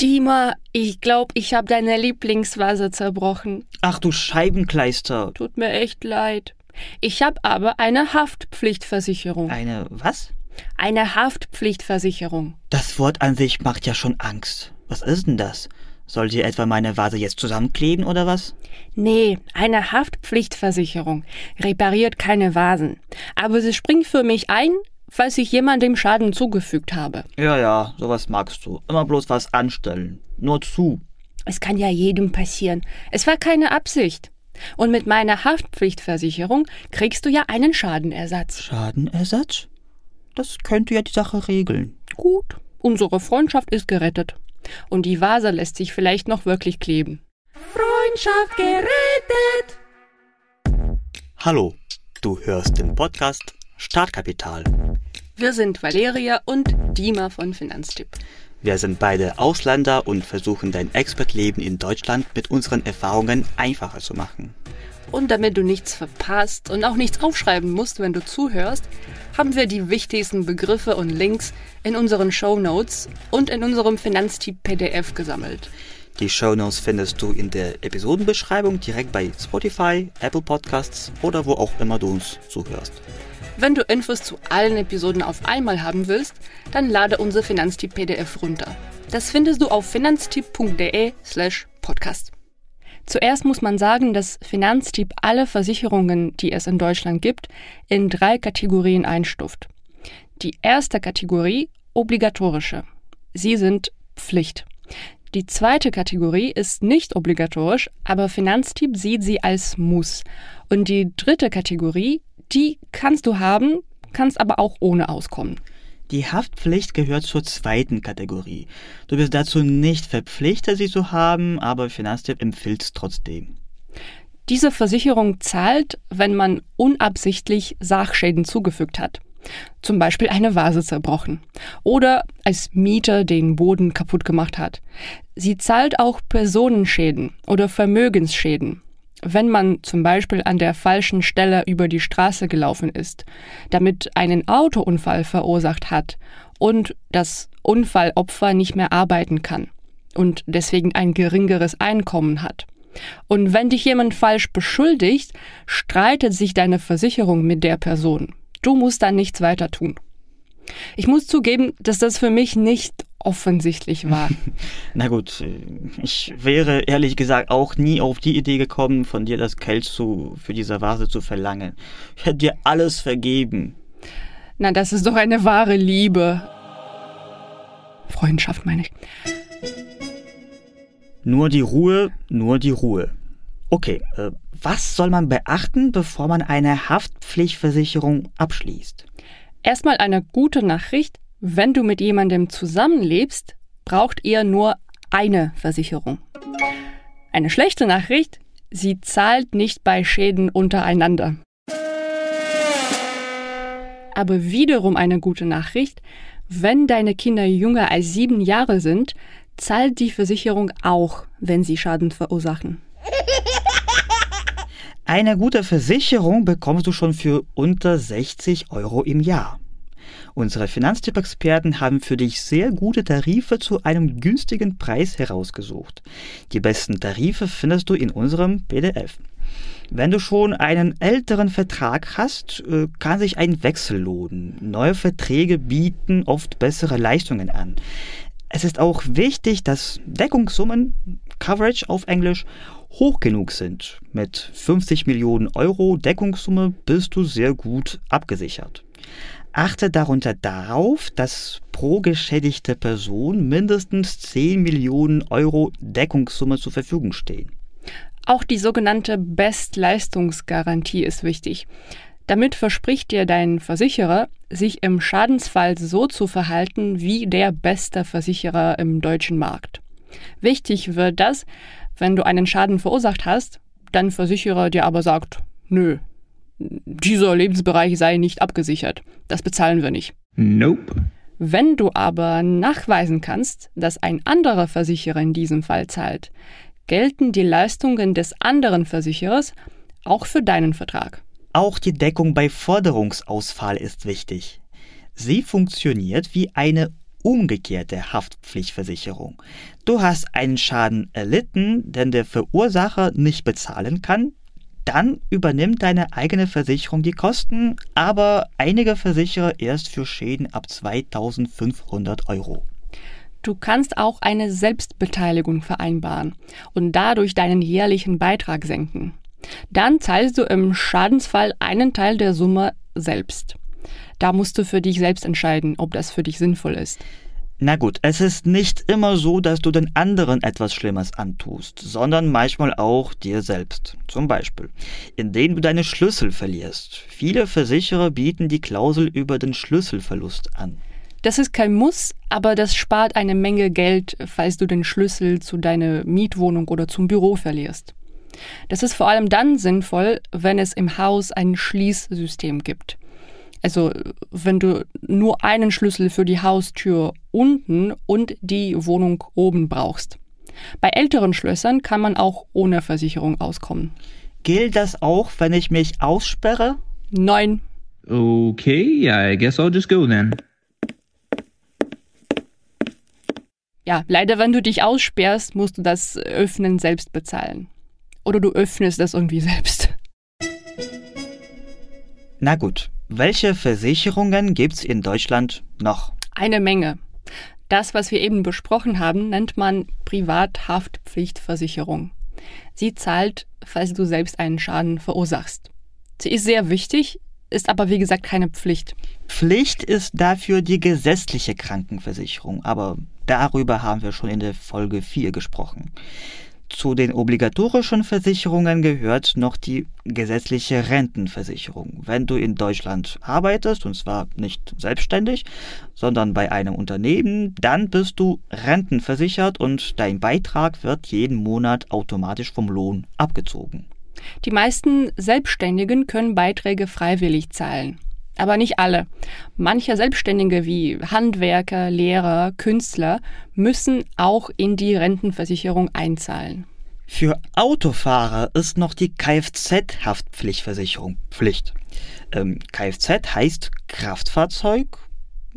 Dima, ich glaube, ich habe deine Lieblingsvase zerbrochen. Ach du Scheibenkleister. Tut mir echt leid. Ich habe aber eine Haftpflichtversicherung. Eine was? Eine Haftpflichtversicherung. Das Wort an sich macht ja schon Angst. Was ist denn das? Soll dir etwa meine Vase jetzt zusammenkleben oder was? Nee, eine Haftpflichtversicherung repariert keine Vasen. Aber sie springt für mich ein, falls ich jemandem Schaden zugefügt habe. Ja, ja, sowas magst du. Immer bloß was anstellen. Nur zu. Es kann ja jedem passieren. Es war keine Absicht. Und mit meiner Haftpflichtversicherung kriegst du ja einen Schadenersatz. Schadenersatz? Das könnte ja die Sache regeln. Gut, unsere Freundschaft ist gerettet. Und die Vase lässt sich vielleicht noch wirklich kleben. Freundschaft gerettet! Hallo, du hörst den Podcast Startkapital. Wir sind Valeria und Dima von Finanztipp. Wir sind beide Ausländer und versuchen dein Expertleben in Deutschland mit unseren Erfahrungen einfacher zu machen. Und damit du nichts verpasst und auch nichts aufschreiben musst, wenn du zuhörst, haben wir die wichtigsten Begriffe und Links in unseren Show Notes und in unserem Finanztipp PDF gesammelt. Die Show Notes findest du in der Episodenbeschreibung direkt bei Spotify, Apple Podcasts oder wo auch immer du uns zuhörst. Wenn du Infos zu allen Episoden auf einmal haben willst, dann lade unser Finanztipp PDF runter. Das findest du auf finanztipp.de slash podcast. Zuerst muss man sagen, dass Finanztipp alle Versicherungen, die es in Deutschland gibt, in drei Kategorien einstuft. Die erste Kategorie obligatorische. Sie sind Pflicht. Die zweite Kategorie ist nicht obligatorisch, aber Finanztipp sieht sie als Muss. Und die dritte Kategorie die kannst du haben, kannst aber auch ohne auskommen. Die Haftpflicht gehört zur zweiten Kategorie. Du bist dazu nicht verpflichtet, sie zu haben, aber Finanztipp empfiehlt es trotzdem. Diese Versicherung zahlt, wenn man unabsichtlich Sachschäden zugefügt hat. Zum Beispiel eine Vase zerbrochen oder als Mieter den Boden kaputt gemacht hat. Sie zahlt auch Personenschäden oder Vermögensschäden wenn man zum Beispiel an der falschen Stelle über die Straße gelaufen ist, damit einen Autounfall verursacht hat und das Unfallopfer nicht mehr arbeiten kann und deswegen ein geringeres Einkommen hat. Und wenn dich jemand falsch beschuldigt, streitet sich deine Versicherung mit der Person. Du musst dann nichts weiter tun. Ich muss zugeben, dass das für mich nicht offensichtlich war. Na gut, ich wäre ehrlich gesagt auch nie auf die Idee gekommen, von dir das Geld zu, für diese Vase zu verlangen. Ich hätte dir alles vergeben. Na, das ist doch eine wahre Liebe. Freundschaft meine ich. Nur die Ruhe, nur die Ruhe. Okay, äh, was soll man beachten, bevor man eine Haftpflichtversicherung abschließt? Erstmal eine gute Nachricht. Wenn du mit jemandem zusammenlebst, braucht ihr nur eine Versicherung. Eine schlechte Nachricht, sie zahlt nicht bei Schäden untereinander. Aber wiederum eine gute Nachricht, wenn deine Kinder jünger als sieben Jahre sind, zahlt die Versicherung auch, wenn sie Schaden verursachen. Eine gute Versicherung bekommst du schon für unter 60 Euro im Jahr. Unsere Finanztipp-Experten haben für dich sehr gute Tarife zu einem günstigen Preis herausgesucht. Die besten Tarife findest du in unserem PDF. Wenn du schon einen älteren Vertrag hast, äh, kann sich ein Wechsel lohnen. Neue Verträge bieten oft bessere Leistungen an. Es ist auch wichtig, dass Deckungssummen, Coverage auf Englisch, hoch genug sind. Mit 50 Millionen Euro Deckungssumme bist du sehr gut abgesichert. Achte darunter darauf, dass pro geschädigte Person mindestens 10 Millionen Euro Deckungssumme zur Verfügung stehen. Auch die sogenannte Bestleistungsgarantie ist wichtig. Damit verspricht dir dein Versicherer, sich im Schadensfall so zu verhalten wie der beste Versicherer im deutschen Markt. Wichtig wird das, wenn du einen Schaden verursacht hast, dein Versicherer dir aber sagt, nö, dieser Lebensbereich sei nicht abgesichert. Das bezahlen wir nicht. Nope. Wenn du aber nachweisen kannst, dass ein anderer Versicherer in diesem Fall zahlt, gelten die Leistungen des anderen Versicherers auch für deinen Vertrag. Auch die Deckung bei Forderungsausfall ist wichtig. Sie funktioniert wie eine umgekehrte Haftpflichtversicherung. Du hast einen Schaden erlitten, den der Verursacher nicht bezahlen kann, dann übernimmt deine eigene Versicherung die Kosten, aber einige Versicherer erst für Schäden ab 2500 Euro. Du kannst auch eine Selbstbeteiligung vereinbaren und dadurch deinen jährlichen Beitrag senken. Dann zahlst du im Schadensfall einen Teil der Summe selbst. Da musst du für dich selbst entscheiden, ob das für dich sinnvoll ist. Na gut, es ist nicht immer so, dass du den anderen etwas Schlimmes antust, sondern manchmal auch dir selbst. Zum Beispiel, indem du deine Schlüssel verlierst. Viele Versicherer bieten die Klausel über den Schlüsselverlust an. Das ist kein Muss, aber das spart eine Menge Geld, falls du den Schlüssel zu deiner Mietwohnung oder zum Büro verlierst. Das ist vor allem dann sinnvoll, wenn es im Haus ein Schließsystem gibt. Also wenn du nur einen Schlüssel für die Haustür unten und die Wohnung oben brauchst. Bei älteren Schlössern kann man auch ohne Versicherung auskommen. Gilt das auch, wenn ich mich aussperre? Nein. Okay, I guess I'll just go then. Ja, leider, wenn du dich aussperrst, musst du das Öffnen selbst bezahlen. Oder du öffnest das irgendwie selbst. Na gut, welche Versicherungen gibt's in Deutschland noch? Eine Menge. Das, was wir eben besprochen haben, nennt man Privathaftpflichtversicherung. Sie zahlt, falls du selbst einen Schaden verursachst. Sie ist sehr wichtig, ist aber wie gesagt keine Pflicht. Pflicht ist dafür die gesetzliche Krankenversicherung, aber darüber haben wir schon in der Folge 4 gesprochen. Zu den obligatorischen Versicherungen gehört noch die gesetzliche Rentenversicherung. Wenn du in Deutschland arbeitest, und zwar nicht selbstständig, sondern bei einem Unternehmen, dann bist du rentenversichert und dein Beitrag wird jeden Monat automatisch vom Lohn abgezogen. Die meisten Selbstständigen können Beiträge freiwillig zahlen. Aber nicht alle. Manche Selbstständige wie Handwerker, Lehrer, Künstler müssen auch in die Rentenversicherung einzahlen. Für Autofahrer ist noch die Kfz-Haftpflichtversicherung Pflicht. Ähm, Kfz heißt Kraftfahrzeug,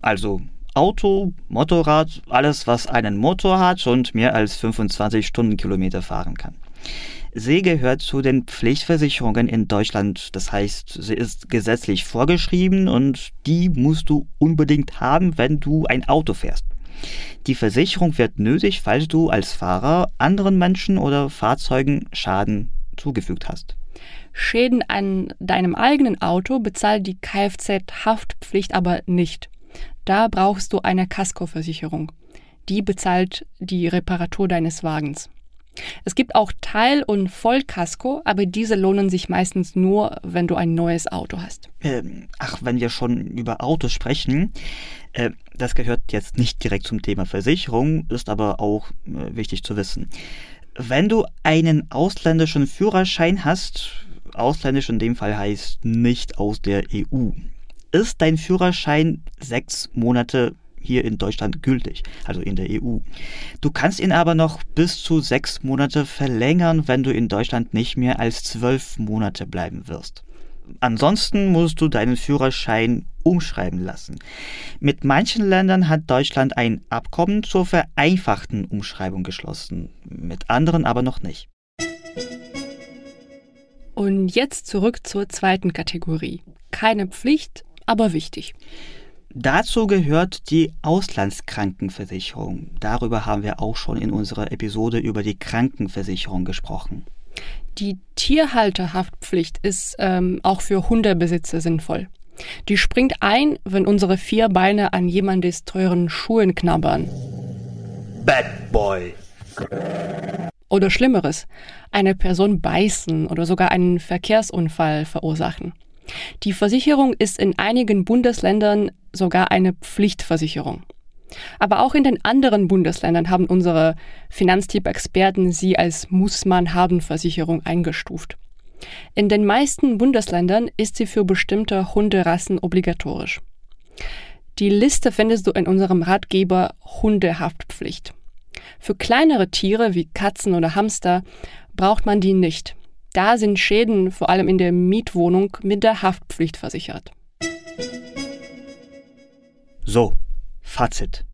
also Auto, Motorrad, alles, was einen Motor hat und mehr als 25 Stundenkilometer fahren kann. Sie gehört zu den Pflichtversicherungen in Deutschland. Das heißt, sie ist gesetzlich vorgeschrieben und die musst du unbedingt haben, wenn du ein Auto fährst. Die Versicherung wird nötig, falls du als Fahrer anderen Menschen oder Fahrzeugen Schaden zugefügt hast. Schäden an deinem eigenen Auto bezahlt die Kfz-Haftpflicht aber nicht. Da brauchst du eine Kaskoversicherung. Die bezahlt die Reparatur deines Wagens. Es gibt auch Teil- und Vollkasko, aber diese lohnen sich meistens nur, wenn du ein neues Auto hast. Ähm, ach, wenn wir schon über Autos sprechen, äh, das gehört jetzt nicht direkt zum Thema Versicherung, ist aber auch äh, wichtig zu wissen. Wenn du einen ausländischen Führerschein hast, ausländisch in dem Fall heißt nicht aus der EU, ist dein Führerschein sechs Monate hier in Deutschland gültig, also in der EU. Du kannst ihn aber noch bis zu sechs Monate verlängern, wenn du in Deutschland nicht mehr als zwölf Monate bleiben wirst. Ansonsten musst du deinen Führerschein umschreiben lassen. Mit manchen Ländern hat Deutschland ein Abkommen zur vereinfachten Umschreibung geschlossen, mit anderen aber noch nicht. Und jetzt zurück zur zweiten Kategorie. Keine Pflicht, aber wichtig. Dazu gehört die Auslandskrankenversicherung. Darüber haben wir auch schon in unserer Episode über die Krankenversicherung gesprochen. Die Tierhalterhaftpflicht ist ähm, auch für Hundebesitzer sinnvoll. Die springt ein, wenn unsere vier Beine an jemandes teuren Schuhen knabbern. Bad Boy. Oder Schlimmeres, eine Person beißen oder sogar einen Verkehrsunfall verursachen. Die Versicherung ist in einigen Bundesländern sogar eine Pflichtversicherung. Aber auch in den anderen Bundesländern haben unsere Finanztipp-Experten sie als Muss man haben Versicherung eingestuft. In den meisten Bundesländern ist sie für bestimmte Hunderassen obligatorisch. Die Liste findest du in unserem Ratgeber Hundehaftpflicht. Für kleinere Tiere wie Katzen oder Hamster braucht man die nicht. Da sind Schäden vor allem in der Mietwohnung mit der Haftpflicht versichert. So, Fazit.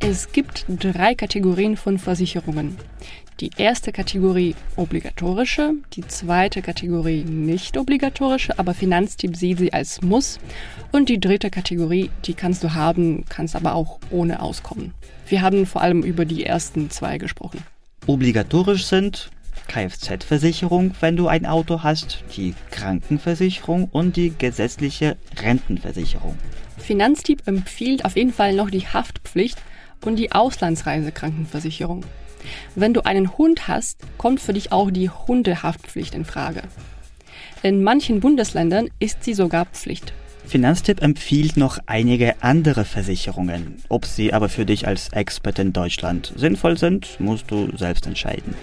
Es gibt drei Kategorien von Versicherungen. Die erste Kategorie obligatorische, die zweite Kategorie nicht obligatorische, aber Finanztipp sieht sie als Muss und die dritte Kategorie, die kannst du haben, kannst aber auch ohne auskommen. Wir haben vor allem über die ersten zwei gesprochen. Obligatorisch sind Kfz-Versicherung, wenn du ein Auto hast, die Krankenversicherung und die gesetzliche Rentenversicherung. Finanztipp empfiehlt auf jeden Fall noch die Haftpflicht und die Auslandsreisekrankenversicherung. Wenn du einen Hund hast, kommt für dich auch die Hundehaftpflicht in Frage. In manchen Bundesländern ist sie sogar Pflicht. Finanztipp empfiehlt noch einige andere Versicherungen. Ob sie aber für dich als Expert in Deutschland sinnvoll sind, musst du selbst entscheiden.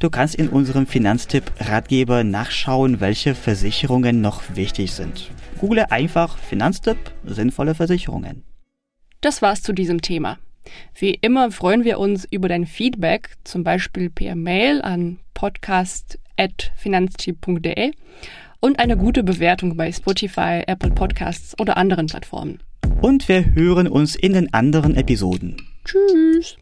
Du kannst in unserem Finanztipp-Ratgeber nachschauen, welche Versicherungen noch wichtig sind. Google einfach Finanztipp sinnvolle Versicherungen. Das war's zu diesem Thema. Wie immer freuen wir uns über dein Feedback, zum Beispiel per Mail an podcast.finanztipp.de und eine gute Bewertung bei Spotify, Apple Podcasts oder anderen Plattformen. Und wir hören uns in den anderen Episoden. Tschüss!